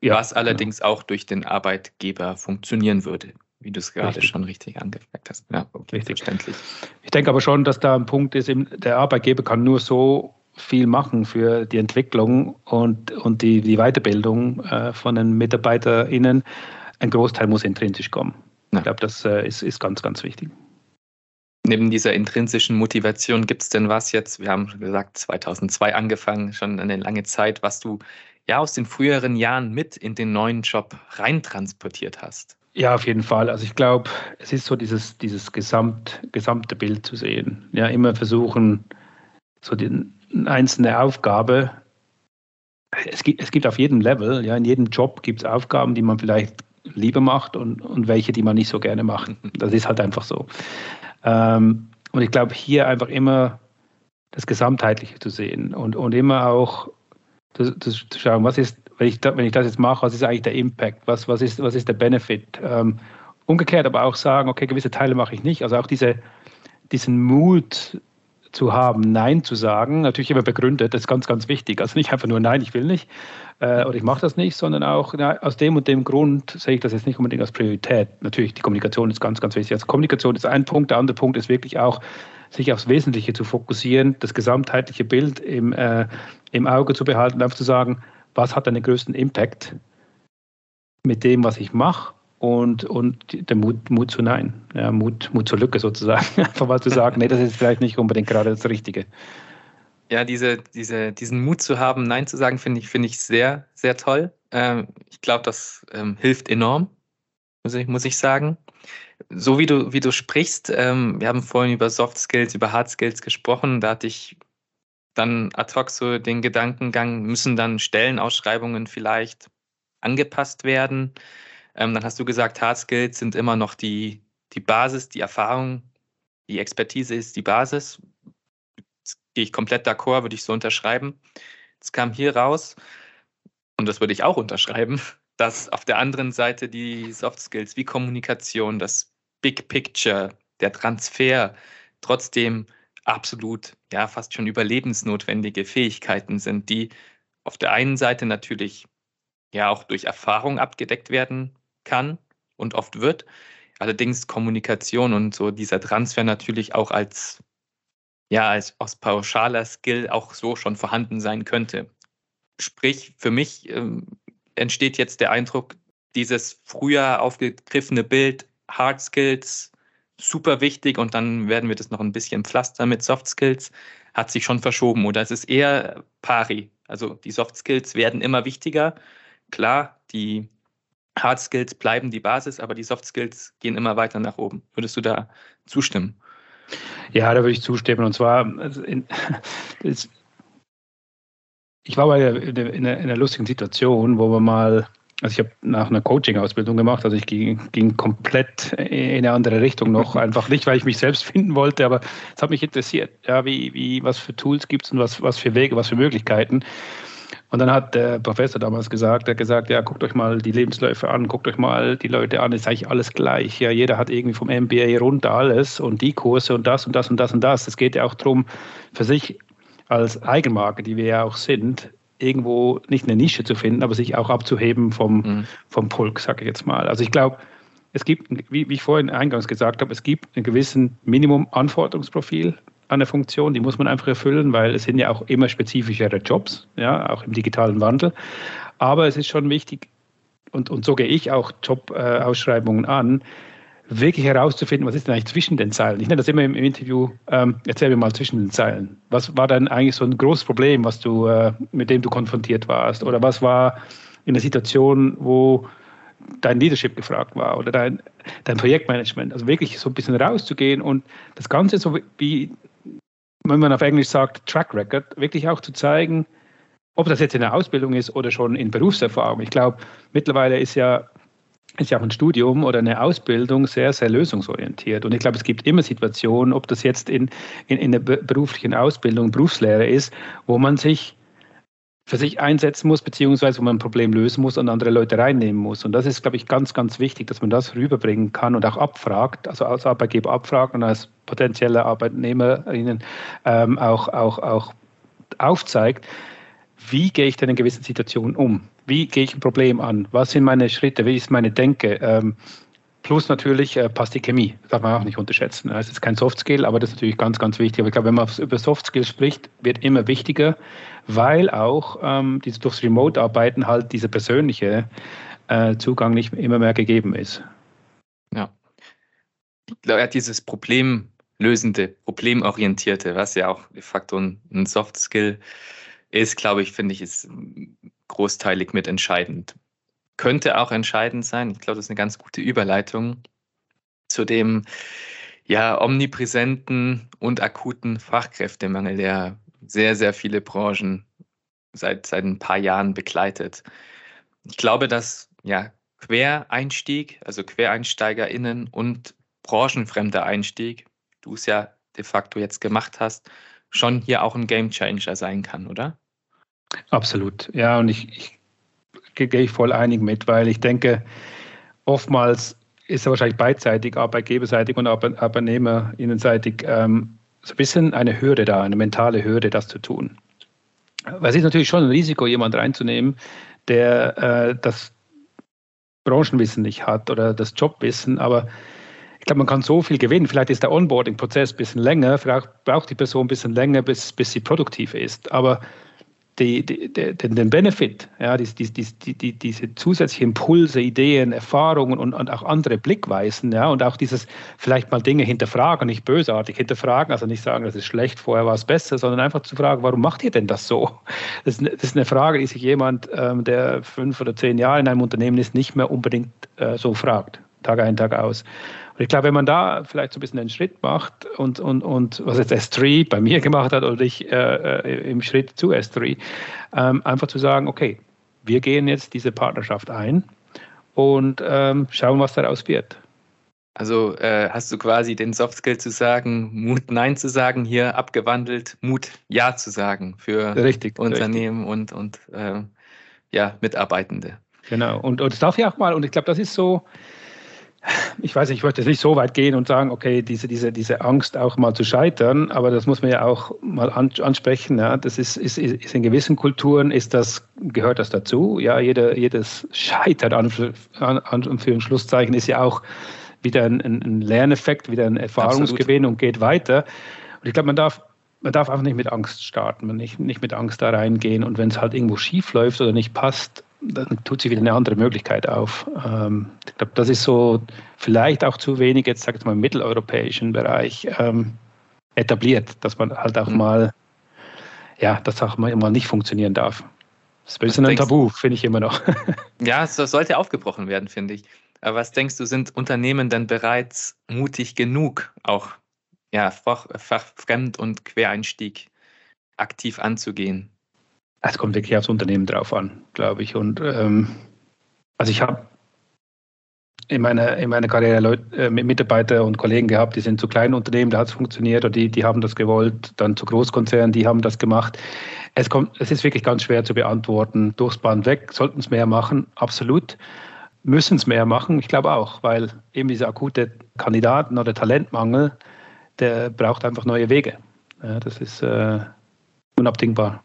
S1: Ja, was allerdings genau. auch durch den Arbeitgeber funktionieren würde, wie du es gerade richtig. schon richtig angefragt hast.
S2: Ja, okay, richtig. verständlich. Ich denke aber schon, dass da ein Punkt ist, der Arbeitgeber kann nur so viel machen für die Entwicklung und, und die, die Weiterbildung äh, von den MitarbeiterInnen. Ein Großteil muss intrinsisch kommen. Ich glaube, das äh, ist, ist ganz, ganz wichtig.
S1: Neben dieser intrinsischen Motivation gibt es denn was jetzt, wir haben gesagt, 2002 angefangen, schon eine lange Zeit, was du ja aus den früheren Jahren mit in den neuen Job reintransportiert hast?
S2: Ja, auf jeden Fall. Also ich glaube, es ist so dieses, dieses Gesamt, gesamte Bild zu sehen. Ja, immer versuchen, so die einzelne Aufgabe. Es gibt, es gibt auf jedem Level, ja, in jedem Job gibt es Aufgaben, die man vielleicht lieber macht und, und welche, die man nicht so gerne macht. Das ist halt einfach so. Ähm, und ich glaube, hier einfach immer das Gesamtheitliche zu sehen und, und immer auch zu, zu, schauen, was ist, wenn ich, da, wenn ich das jetzt mache, was ist eigentlich der Impact, was, was, ist, was ist der Benefit. Ähm, umgekehrt aber auch sagen, okay, gewisse Teile mache ich nicht. Also auch diese, diesen Mut zu haben, Nein zu sagen, natürlich immer begründet, das ist ganz, ganz wichtig. Also nicht einfach nur Nein, ich will nicht äh, oder ich mache das nicht, sondern auch na, aus dem und dem Grund sehe ich das jetzt nicht unbedingt als Priorität. Natürlich, die Kommunikation ist ganz, ganz wichtig. Also Kommunikation ist ein Punkt, der andere Punkt ist wirklich auch, sich aufs Wesentliche zu fokussieren, das gesamtheitliche Bild im, äh, im Auge zu behalten einfach zu sagen, was hat den größten Impact mit dem, was ich mache und, und der Mut, Mut zu Nein, ja, Mut, Mut zur Lücke sozusagen. (laughs) Einfach mal zu sagen, nee, das ist vielleicht nicht unbedingt gerade das Richtige.
S1: Ja, diese, diese, diesen Mut zu haben, Nein zu sagen, finde ich, finde ich sehr, sehr toll. Ähm, ich glaube, das ähm, hilft enorm, muss ich, muss ich sagen. So wie du, wie du sprichst, ähm, wir haben vorhin über Soft Skills, über Hard Skills gesprochen, da hatte ich dann ad hoc so den Gedankengang, müssen dann Stellenausschreibungen vielleicht angepasst werden? Ähm, dann hast du gesagt, Hard Skills sind immer noch die, die Basis, die Erfahrung, die Expertise ist die Basis. Gehe ich komplett d'accord, würde ich so unterschreiben. Jetzt kam hier raus, und das würde ich auch unterschreiben, (laughs) dass auf der anderen Seite die Soft Skills wie Kommunikation, das Big Picture, der Transfer trotzdem absolut, ja, fast schon überlebensnotwendige Fähigkeiten sind, die auf der einen Seite natürlich ja auch durch Erfahrung abgedeckt werden kann und oft wird. Allerdings Kommunikation und so dieser Transfer natürlich auch als ja als aus pauschaler Skill auch so schon vorhanden sein könnte. Sprich, für mich ähm, entsteht jetzt der Eindruck, dieses früher aufgegriffene Bild, Hard Skills, super wichtig und dann werden wir das noch ein bisschen pflastern mit Soft Skills, hat sich schon verschoben oder es ist eher pari. Also die Soft Skills werden immer wichtiger. Klar, die Hard Skills bleiben die Basis, aber die Soft Skills gehen immer weiter nach oben. Würdest du da zustimmen?
S2: Ja, da würde ich zustimmen. Und zwar, in, (laughs) ist, ich war in, in, in einer lustigen Situation, wo wir mal also ich habe nach einer Coaching-Ausbildung gemacht, also ich ging, ging, komplett in eine andere Richtung noch, (laughs) einfach nicht, weil ich mich selbst finden wollte, aber es hat mich interessiert, ja, wie, wie, was für Tools gibt es und was, was für Wege, was für Möglichkeiten. Und dann hat der Professor damals gesagt, er hat gesagt, ja, guckt euch mal die Lebensläufe an, guckt euch mal die Leute an, ist eigentlich alles gleich. Ja, jeder hat irgendwie vom MBA runter alles und die Kurse und das und das und das und das. Es geht ja auch darum, für sich als Eigenmarke, die wir ja auch sind, irgendwo nicht eine Nische zu finden, aber sich auch abzuheben vom, mhm. vom Pulk, sage ich jetzt mal. Also ich glaube, es gibt, wie, wie ich vorhin eingangs gesagt habe, es gibt einen gewissen Minimum-Anforderungsprofil an der Funktion, die muss man einfach erfüllen, weil es sind ja auch immer spezifischere Jobs, ja, auch im digitalen Wandel. Aber es ist schon wichtig, und, und so gehe ich auch Jobausschreibungen an, wirklich herauszufinden, was ist denn eigentlich zwischen den Zeilen. Ich nenne das immer im, Interview, ähm, erzähl mir mal zwischen den Zeilen. Was war dann eigentlich so ein großes Problem, was du, äh, mit dem du konfrontiert warst? Oder was war in der Situation, wo dein Leadership gefragt war oder dein, dein Projektmanagement? Also wirklich so ein bisschen rauszugehen und das Ganze so wie, wenn man auf Englisch sagt, Track Record, wirklich auch zu zeigen, ob das jetzt in der Ausbildung ist oder schon in Berufserfahrung. Ich glaube, mittlerweile ist ja ist ja auch ein Studium oder eine Ausbildung sehr, sehr lösungsorientiert. Und ich glaube, es gibt immer Situationen, ob das jetzt in, in, in der beruflichen Ausbildung, Berufslehre ist, wo man sich für sich einsetzen muss, beziehungsweise wo man ein Problem lösen muss und andere Leute reinnehmen muss. Und das ist, glaube ich, ganz, ganz wichtig, dass man das rüberbringen kann und auch abfragt, also als Arbeitgeber abfragt und als potenzielle Arbeitnehmerinnen ähm, auch, auch, auch aufzeigt, wie gehe ich denn in gewissen Situationen um? Wie gehe ich ein Problem an? Was sind meine Schritte? Wie ist meine Denke? Ähm, plus natürlich äh, passt die Chemie. Das darf man auch nicht unterschätzen. Es ist kein Soft Skill, aber das ist natürlich ganz, ganz wichtig. Aber ich glaube, wenn man über Soft Skills spricht, wird immer wichtiger, weil auch ähm, diese, durchs Remote-Arbeiten halt dieser persönliche äh, Zugang nicht immer mehr gegeben ist.
S1: Ja. Glaube, dieses Problemlösende, Problemorientierte, was ja auch de facto ein Soft Skill ist, glaube ich, finde ich, ist großteilig mitentscheidend. Könnte auch entscheidend sein. Ich glaube, das ist eine ganz gute Überleitung zu dem ja, omnipräsenten und akuten Fachkräftemangel, der sehr, sehr viele Branchen seit, seit ein paar Jahren begleitet. Ich glaube, dass ja, Quereinstieg, also QuereinsteigerInnen und branchenfremder Einstieg, du es ja de facto jetzt gemacht hast, schon hier auch ein Gamechanger sein kann, oder?
S2: Absolut, ja, und ich, ich gehe ich voll einig mit, weil ich denke, oftmals ist es wahrscheinlich beidseitig, arbeitgeberseitig und arbeitnehmerinnenseitig, ähm, so ein bisschen eine Hürde da, eine mentale Hürde, das zu tun. Weil es ist natürlich schon ein Risiko, jemand reinzunehmen, der äh, das Branchenwissen nicht hat oder das Jobwissen, aber ich glaube, man kann so viel gewinnen. Vielleicht ist der Onboarding-Prozess ein bisschen länger, vielleicht braucht die Person ein bisschen länger, bis, bis sie produktiv ist. Aber die, die, den, den Benefit, ja, die, die, diese zusätzlichen Impulse, Ideen, Erfahrungen und, und, auch andere Blickweisen, ja, und auch dieses vielleicht mal Dinge hinterfragen, nicht bösartig hinterfragen, also nicht sagen, das ist schlecht, vorher war es besser, sondern einfach zu fragen, warum macht ihr denn das so? Das ist, das ist eine Frage, die sich jemand, ähm, der fünf oder zehn Jahre in einem Unternehmen ist, nicht mehr unbedingt äh, so fragt, Tag ein, Tag aus. Und ich glaube, wenn man da vielleicht so ein bisschen einen Schritt macht und, und, und was jetzt S3 bei mir gemacht hat oder ich äh, äh im Schritt zu S3, ähm, einfach zu sagen, okay, wir gehen jetzt diese Partnerschaft ein und ähm, schauen, was daraus wird.
S1: Also äh, hast du quasi den Softskill zu sagen, Mut Nein zu sagen, hier abgewandelt, Mut Ja zu sagen für richtig, Unternehmen richtig. und, und äh, ja, Mitarbeitende.
S2: Genau, und, und das darf ja auch mal, und ich glaube, das ist so, ich weiß nicht, ich möchte nicht so weit gehen und sagen, okay, diese, diese, diese Angst auch mal zu scheitern, aber das muss man ja auch mal ansprechen. Ja. Das ist, ist, ist in gewissen Kulturen ist das, gehört das dazu. Ja, jeder, jedes Scheitern an, an, an für ein Schlusszeichen ist ja auch wieder ein, ein Lerneffekt, wieder ein Erfahrungsgewinn Absolut. und geht weiter. Und ich glaube, man darf man darf einfach nicht mit Angst starten, man nicht, nicht mit Angst da reingehen. Und wenn es halt irgendwo schief läuft oder nicht passt, dann tut sich wieder eine andere Möglichkeit auf. Ähm, ich glaube, das ist so vielleicht auch zu wenig, jetzt sagt mal im mitteleuropäischen Bereich ähm, etabliert, dass man halt auch mhm. mal, ja, das auch mal, mal nicht funktionieren darf. Das ist ein bisschen ein Tabu, finde ich immer noch. (laughs)
S1: ja, das sollte aufgebrochen werden, finde ich. Aber was denkst du, sind Unternehmen denn bereits mutig genug, auch ja, Fach, Fachfremd- und Quereinstieg aktiv anzugehen?
S2: Es kommt wirklich aufs Unternehmen drauf an, glaube ich. Und ähm, also ich habe in meiner, in meiner Karriere Leute, äh, Mitarbeiter und Kollegen gehabt, die sind zu kleinen Unternehmen, da hat es funktioniert, oder die, die haben das gewollt, dann zu Großkonzernen, die haben das gemacht. Es, kommt, es ist wirklich ganz schwer zu beantworten. Durchs Band weg, sollten es mehr machen, absolut. Müssen es mehr machen, ich glaube auch, weil eben dieser akute Kandidaten- oder Talentmangel, der braucht einfach neue Wege. Ja, das ist äh, unabdingbar.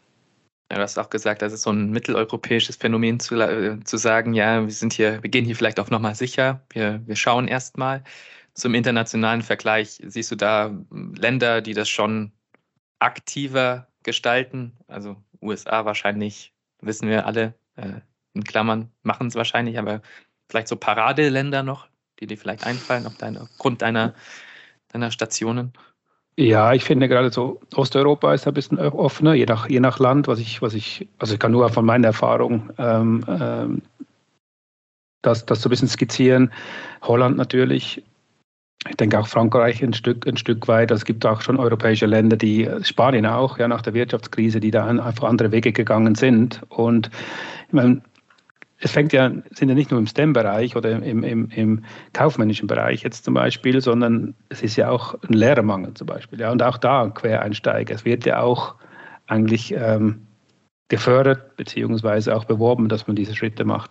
S1: Du hast auch gesagt, das ist so ein mitteleuropäisches Phänomen zu, äh, zu sagen, ja, wir sind hier, wir gehen hier vielleicht auf Nummer sicher, wir, wir schauen erstmal. Zum internationalen Vergleich siehst du da Länder, die das schon aktiver gestalten, also USA wahrscheinlich, wissen wir alle, äh, in Klammern machen es wahrscheinlich, aber vielleicht so Paradeländer noch, die dir vielleicht einfallen auf deine, aufgrund deiner, deiner Stationen?
S2: Ja, ich finde gerade so Osteuropa ist ein bisschen offener, je nach, je nach Land, was ich, was ich, also ich kann nur von meiner Erfahrung ähm, ähm, das, das so ein bisschen skizzieren. Holland natürlich, ich denke auch Frankreich ein Stück, ein Stück weit. Es gibt auch schon europäische Länder, die, Spanien auch, ja, nach der Wirtschaftskrise, die da einfach andere Wege gegangen sind. Und ich meine, es fängt ja, sind ja nicht nur im STEM-Bereich oder im, im, im kaufmännischen Bereich jetzt zum Beispiel, sondern es ist ja auch ein Lehrermangel zum Beispiel. Ja, und auch da ein Quereinsteiger. Es wird ja auch eigentlich ähm, gefördert beziehungsweise auch beworben, dass man diese Schritte macht.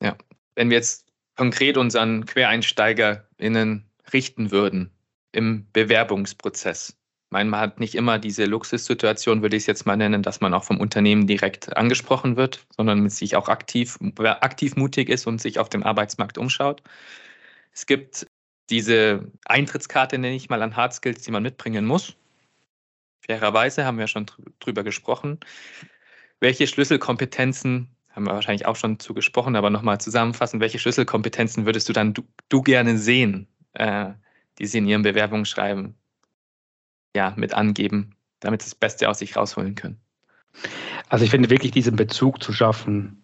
S1: Ja, wenn wir jetzt konkret unseren QuereinsteigerInnen richten würden im Bewerbungsprozess, man hat nicht immer diese Luxussituation, würde ich es jetzt mal nennen, dass man auch vom Unternehmen direkt angesprochen wird, sondern sich auch aktiv, aktiv mutig ist und sich auf dem Arbeitsmarkt umschaut. Es gibt diese Eintrittskarte, nenne ich mal, an Hard Skills, die man mitbringen muss. Fairerweise haben wir schon drüber gesprochen. Welche Schlüsselkompetenzen, haben wir wahrscheinlich auch schon zu gesprochen, aber nochmal zusammenfassen, welche Schlüsselkompetenzen würdest du dann du, du gerne sehen, äh, die sie in ihrem Bewerbungsschreiben ja, mit angeben, damit sie das Beste aus sich rausholen können?
S2: Also ich finde wirklich diesen Bezug zu schaffen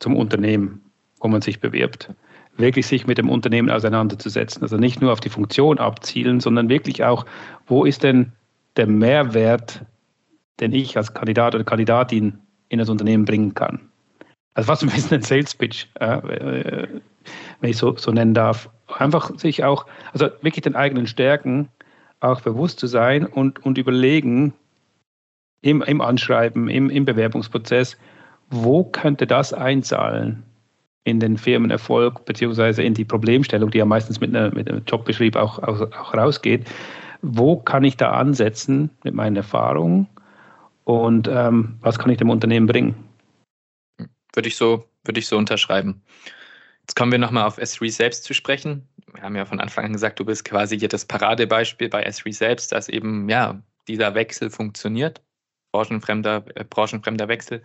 S2: zum Unternehmen, wo man sich bewirbt. Wirklich sich mit dem Unternehmen auseinanderzusetzen. Also nicht nur auf die Funktion abzielen, sondern wirklich auch, wo ist denn der Mehrwert, den ich als Kandidat oder Kandidatin in das Unternehmen bringen kann. Also fast ein bisschen ein Sales Pitch, äh, wenn ich so, so nennen darf. Einfach sich auch, also wirklich den eigenen Stärken auch bewusst zu sein und, und überlegen im, im Anschreiben, im, im Bewerbungsprozess, wo könnte das einzahlen in den Firmenerfolg beziehungsweise in die Problemstellung, die ja meistens mit, einer, mit einem Jobbeschrieb auch, auch, auch rausgeht. Wo kann ich da ansetzen mit meinen Erfahrungen und ähm, was kann ich dem Unternehmen bringen?
S1: Würde ich so, würde ich so unterschreiben. Jetzt kommen wir nochmal auf S3 selbst zu sprechen wir haben ja von Anfang an gesagt, du bist quasi hier das Paradebeispiel bei S3 selbst, dass eben ja dieser Wechsel funktioniert, branchenfremder, äh, branchenfremder Wechsel.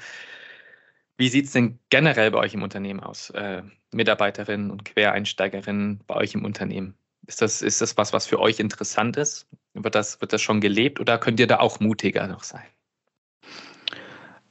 S1: Wie sieht es denn generell bei euch im Unternehmen aus? Äh, Mitarbeiterinnen und Quereinsteigerinnen bei euch im Unternehmen? Ist das, ist das was, was für euch interessant ist? Wird das, wird das schon gelebt oder könnt ihr da auch mutiger noch sein?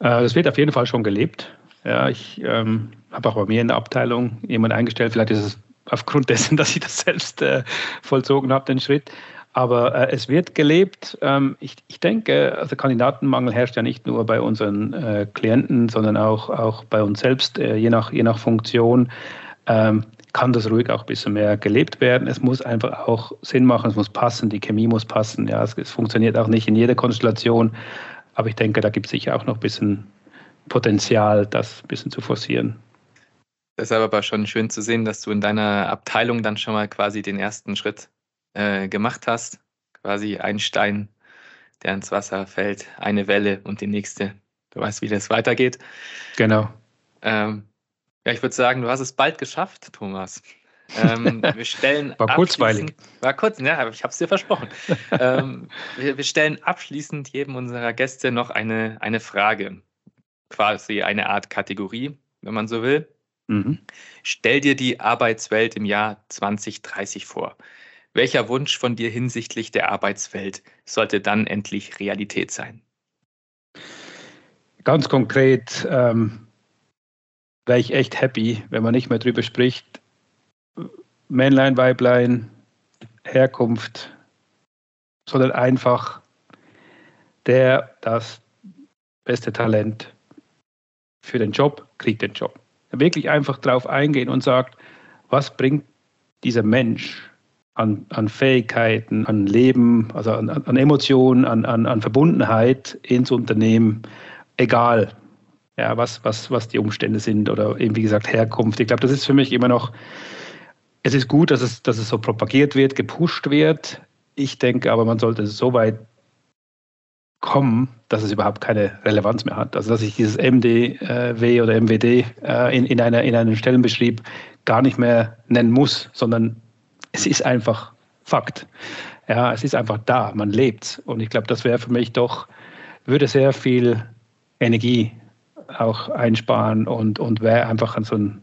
S2: Äh, das wird auf jeden Fall schon gelebt. Ja, ich ähm, habe auch bei mir in der Abteilung jemanden eingestellt. Vielleicht ist es aufgrund dessen, (laughs) dass ich das selbst äh, vollzogen habe, den Schritt. Aber äh, es wird gelebt. Ähm, ich, ich denke, also Kandidatenmangel herrscht ja nicht nur bei unseren äh, Klienten, sondern auch, auch bei uns selbst, äh, je, nach, je nach Funktion. Ähm, kann das ruhig auch ein bisschen mehr gelebt werden. Es muss einfach auch Sinn machen, es muss passen, die Chemie muss passen. Ja, es, es funktioniert auch nicht in jeder Konstellation, aber ich denke, da gibt es sicher auch noch ein bisschen Potenzial, das ein bisschen zu forcieren.
S1: Deshalb aber schon schön zu sehen, dass du in deiner Abteilung dann schon mal quasi den ersten Schritt äh, gemacht hast. Quasi ein Stein, der ins Wasser fällt, eine Welle und die nächste. Du weißt, wie das weitergeht.
S2: Genau.
S1: Ähm, ja, ich würde sagen, du hast es bald geschafft, Thomas. Ähm, (laughs) wir stellen
S2: war kurzweilig.
S1: War kurz, ja, aber ich habe es dir versprochen. (laughs) ähm, wir, wir, stellen abschließend jedem unserer Gäste noch eine, eine Frage, quasi eine Art Kategorie, wenn man so will. Mhm. Stell dir die Arbeitswelt im Jahr 2030 vor. Welcher Wunsch von dir hinsichtlich der Arbeitswelt sollte dann endlich Realität sein?
S2: Ganz konkret ähm, wäre ich echt happy, wenn man nicht mehr drüber spricht. Männlein, Weiblein, Herkunft, sondern einfach der das beste Talent für den Job kriegt den Job. Wirklich einfach drauf eingehen und sagt, was bringt dieser Mensch an, an Fähigkeiten, an Leben, also an, an Emotionen, an, an, an Verbundenheit ins Unternehmen, egal ja, was, was, was die Umstände sind oder eben wie gesagt Herkunft. Ich glaube, das ist für mich immer noch, es ist gut, dass es, dass es so propagiert wird, gepusht wird. Ich denke aber, man sollte so weit kommen, dass es überhaupt keine Relevanz mehr hat. Also dass ich dieses MDW oder MWD äh, in, in, einer, in einem Stellenbeschrieb gar nicht mehr nennen muss, sondern es ist einfach Fakt. Ja, es ist einfach da, man lebt. Und ich glaube, das wäre für mich doch, würde sehr viel Energie auch einsparen und, und wäre einfach so ein,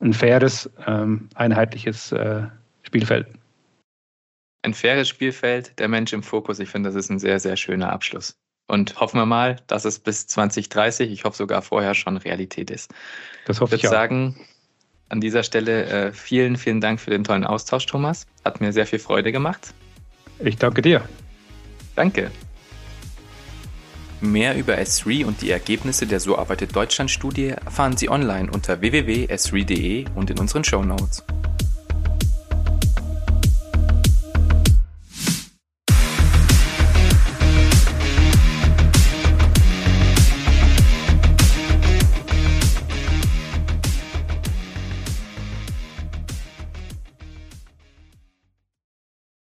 S2: ein faires, ähm, einheitliches äh, Spielfeld.
S1: Ein faires Spielfeld, der Mensch im Fokus. Ich finde, das ist ein sehr, sehr schöner Abschluss. Und hoffen wir mal, dass es bis 2030, ich hoffe sogar vorher schon Realität ist. Das hoffe ich, ich würde sagen, an dieser Stelle äh, vielen, vielen Dank für den tollen Austausch, Thomas. Hat mir sehr viel Freude gemacht.
S2: Ich danke dir.
S1: Danke. Mehr über S3 und die Ergebnisse der So arbeitet Deutschland Studie erfahren Sie online unter www.s3.de und in unseren Show Notes.